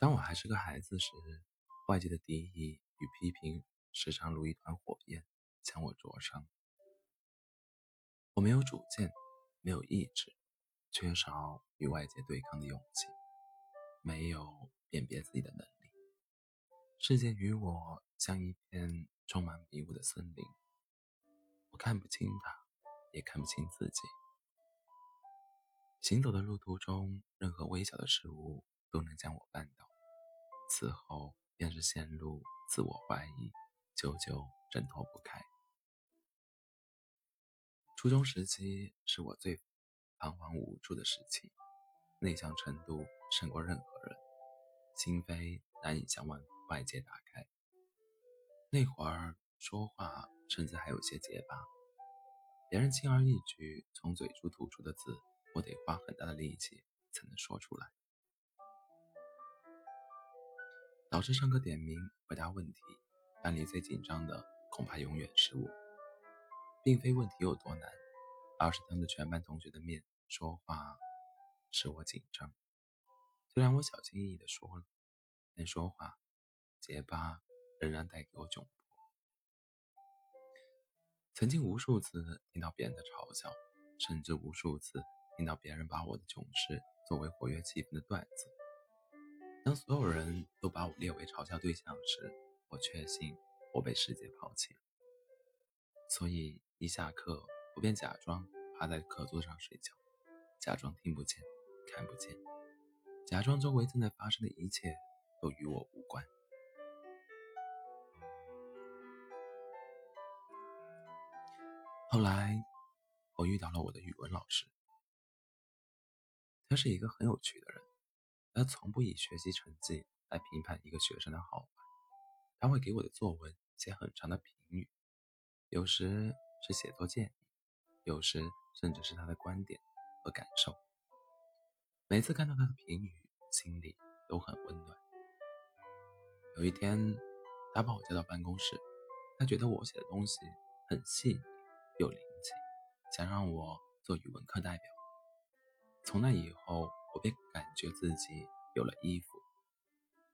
当我还是个孩子时，外界的敌意与批评时常如一团火焰将我灼伤。我没有主见，没有意志，缺少与外界对抗的勇气，没有辨别自己的能力。世界与我像一片充满迷雾的森林，我看不清它，也看不清自己。行走的路途中，任何微小的事物都能将我绊倒。此后便是陷入自我怀疑，久久挣脱不开。初中时期是我最彷徨无助的时期，内向程度胜过任何人，心扉难以向外外界打开。那会儿说话甚至还有些结巴，别人轻而易举从嘴中吐出的字，我得花很大的力气才能说出来。老师上课点名回答问题，班里最紧张的恐怕永远是我。并非问题有多难，而是当着全班同学的面说话使我紧张。虽然我小心翼翼地说了，但说话结巴仍然带给我窘迫。曾经无数次听到别人的嘲笑，甚至无数次听到别人把我的囧事作为活跃气氛的段子。当所有人都把我列为嘲笑对象时，我确信我被世界抛弃了。所以一下课，我便假装趴在课桌上睡觉，假装听不见、看不见，假装周围正在发生的一切都与我无关。后来，我遇到了我的语文老师，他是一个很有趣的人。他从不以学习成绩来评判一个学生的好坏，他会给我的作文写很长的评语，有时是写作建议，有时甚至是他的观点和感受。每次看到他的评语，心里都很温暖。有一天，他把我叫到办公室，他觉得我写的东西很细腻有灵气，想让我做语文课代表。从那以后。我便感觉自己有了衣服。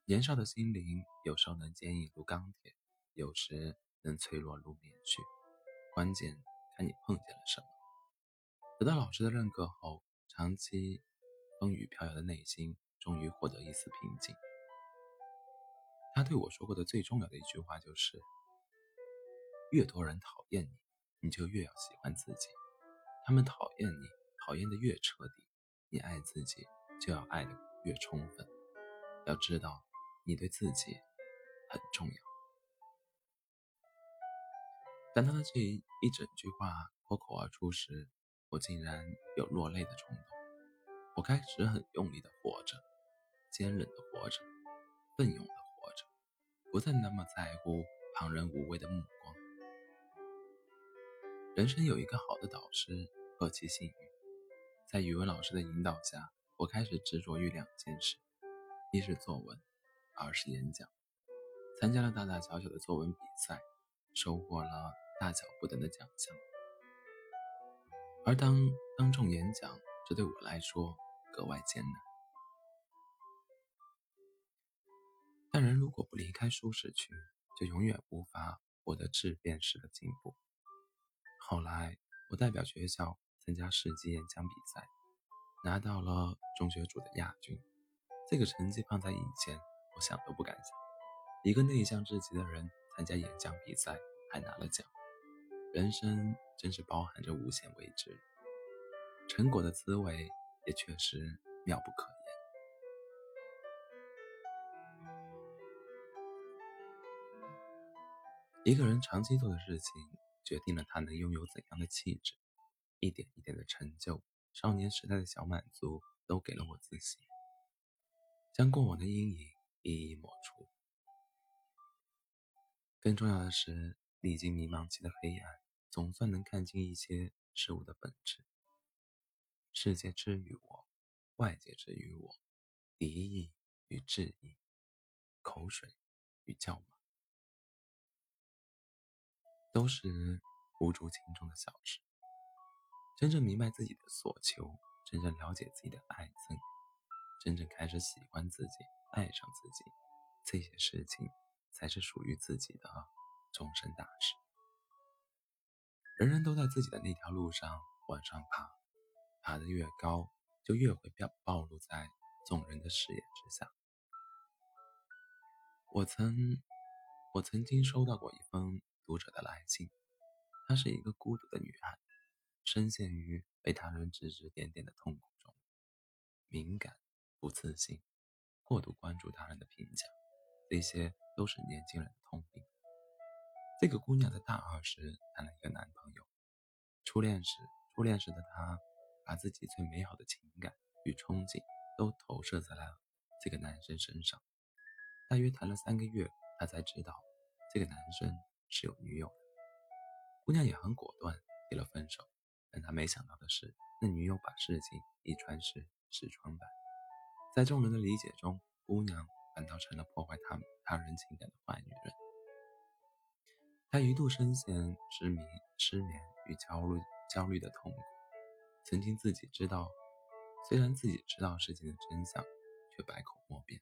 年少的心灵有时候能坚硬如钢铁，有时能脆弱如棉絮。关键看你碰见了什么。得到老师的认可后，长期风雨飘摇的内心终于获得一丝平静。他对我说过的最重要的一句话就是：越多人讨厌你，你就越要喜欢自己。他们讨厌你，讨厌的越彻底。你爱自己，就要爱的越充分。要知道，你对自己很重要。当他的这一整句话脱口而出时，我竟然有落泪的冲动。我开始很用力的活着，坚韧的活着，奋勇的活着，不再那么在乎旁人无谓的目光。人生有一个好的导师，何其幸运！在语文老师的引导下，我开始执着于两件事：一是作文，二是演讲。参加了大大小小的作文比赛，收获了大小不等的奖项。而当当众演讲，这对我来说格外艰难。但人如果不离开舒适区，就永远无法获得质变式的进步。后来，我代表学校。参加市级演讲比赛，拿到了中学组的亚军。这个成绩放在以前，我想都不敢想。一个内向至极的人参加演讲比赛还拿了奖，人生真是包含着无限未知。成果的滋味也确实妙不可言。一个人长期做的事情，决定了他能拥有怎样的气质。一点一点的成就，少年时代的小满足，都给了我自信，将过往的阴影一一抹除。更重要的是，历经迷茫期的黑暗，总算能看清一些事物的本质。世界之于我，外界之于我，敌意与质疑，口水与叫骂，都是无足轻重的小事。真正明白自己的所求，真正了解自己的爱憎，真正开始喜欢自己，爱上自己，这些事情才是属于自己的终身大事。人人都在自己的那条路上往上爬，爬得越高，就越会暴暴露在众人的视野之下。我曾，我曾经收到过一封读者的来信，她是一个孤独的女孩，深陷于被他人指指点点的痛苦中，敏感、不自信、过度关注他人的评价，这些都是年轻人的通病。这个姑娘在大二时谈了一个男朋友，初恋时，初恋时的她把自己最美好的情感与憧憬都投射在了这个男生身上。大约谈了三个月，她才知道这个男生是有女友的。姑娘也很果断，提了分手。但他没想到的是，那女友把事情一传十，十传百，在众人的理解中，姑娘反倒成了破坏他他人情感的坏女人。他一度深陷失眠、失眠与焦虑、焦虑的痛苦。曾经自己知道，虽然自己知道事情的真相，却百口莫辩。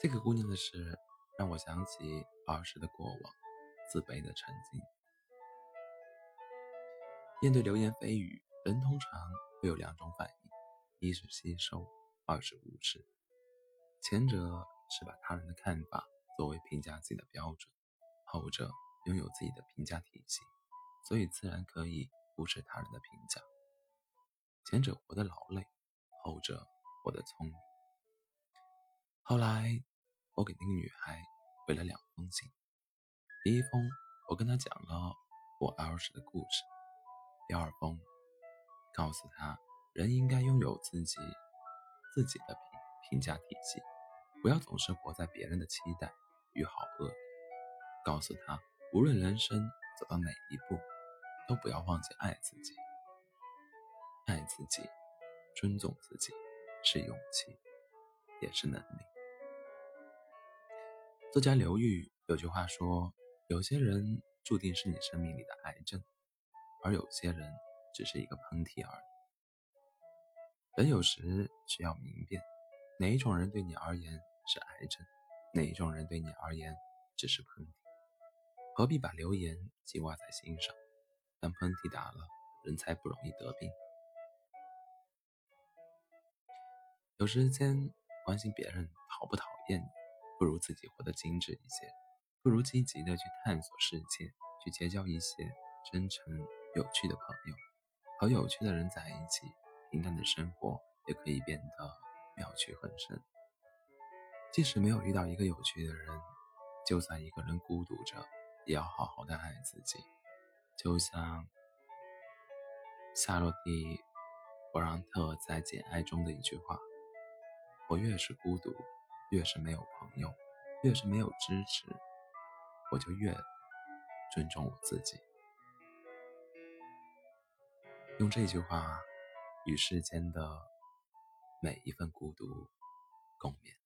这个姑娘的事让我想起儿时的过往，自卑的沉浸。面对流言蜚语，人通常会有两种反应：一是吸收，二是无视。前者是把他人的看法。作为评价自己的标准，后者拥有自己的评价体系，所以自然可以无视他人的评价。前者活得劳累，后者活得聪明。后来，我给那个女孩回了两封信。第一封，我跟她讲了我儿时的故事；第二封，告诉他人应该拥有自己自己的评评价体系，不要总是活在别人的期待。与好恶，告诉他，无论人生走到哪一步，都不要忘记爱自己。爱自己，尊重自己，是勇气，也是能力。作家刘玉有句话说：“有些人注定是你生命里的癌症，而有些人只是一个喷嚏而已。”人有时需要明辨，哪一种人对你而言是癌症。哪一种人对你而言只是喷嚏？何必把流言记挂在心上？当喷嚏打了，人才不容易得病。有时间关心别人讨不讨厌你，不如自己活得精致一些，不如积极的去探索世界，去结交一些真诚有趣的朋友，和有趣的人在一起，平淡的生活也可以变得妙趣横生。即使没有遇到一个有趣的人，就算一个人孤独着，也要好好的爱自己。就像夏洛蒂·勃朗特在《简爱》中的一句话：“我越是孤独，越是没有朋友，越是没有支持，我就越尊重我自己。”用这句话与世间的每一份孤独共勉。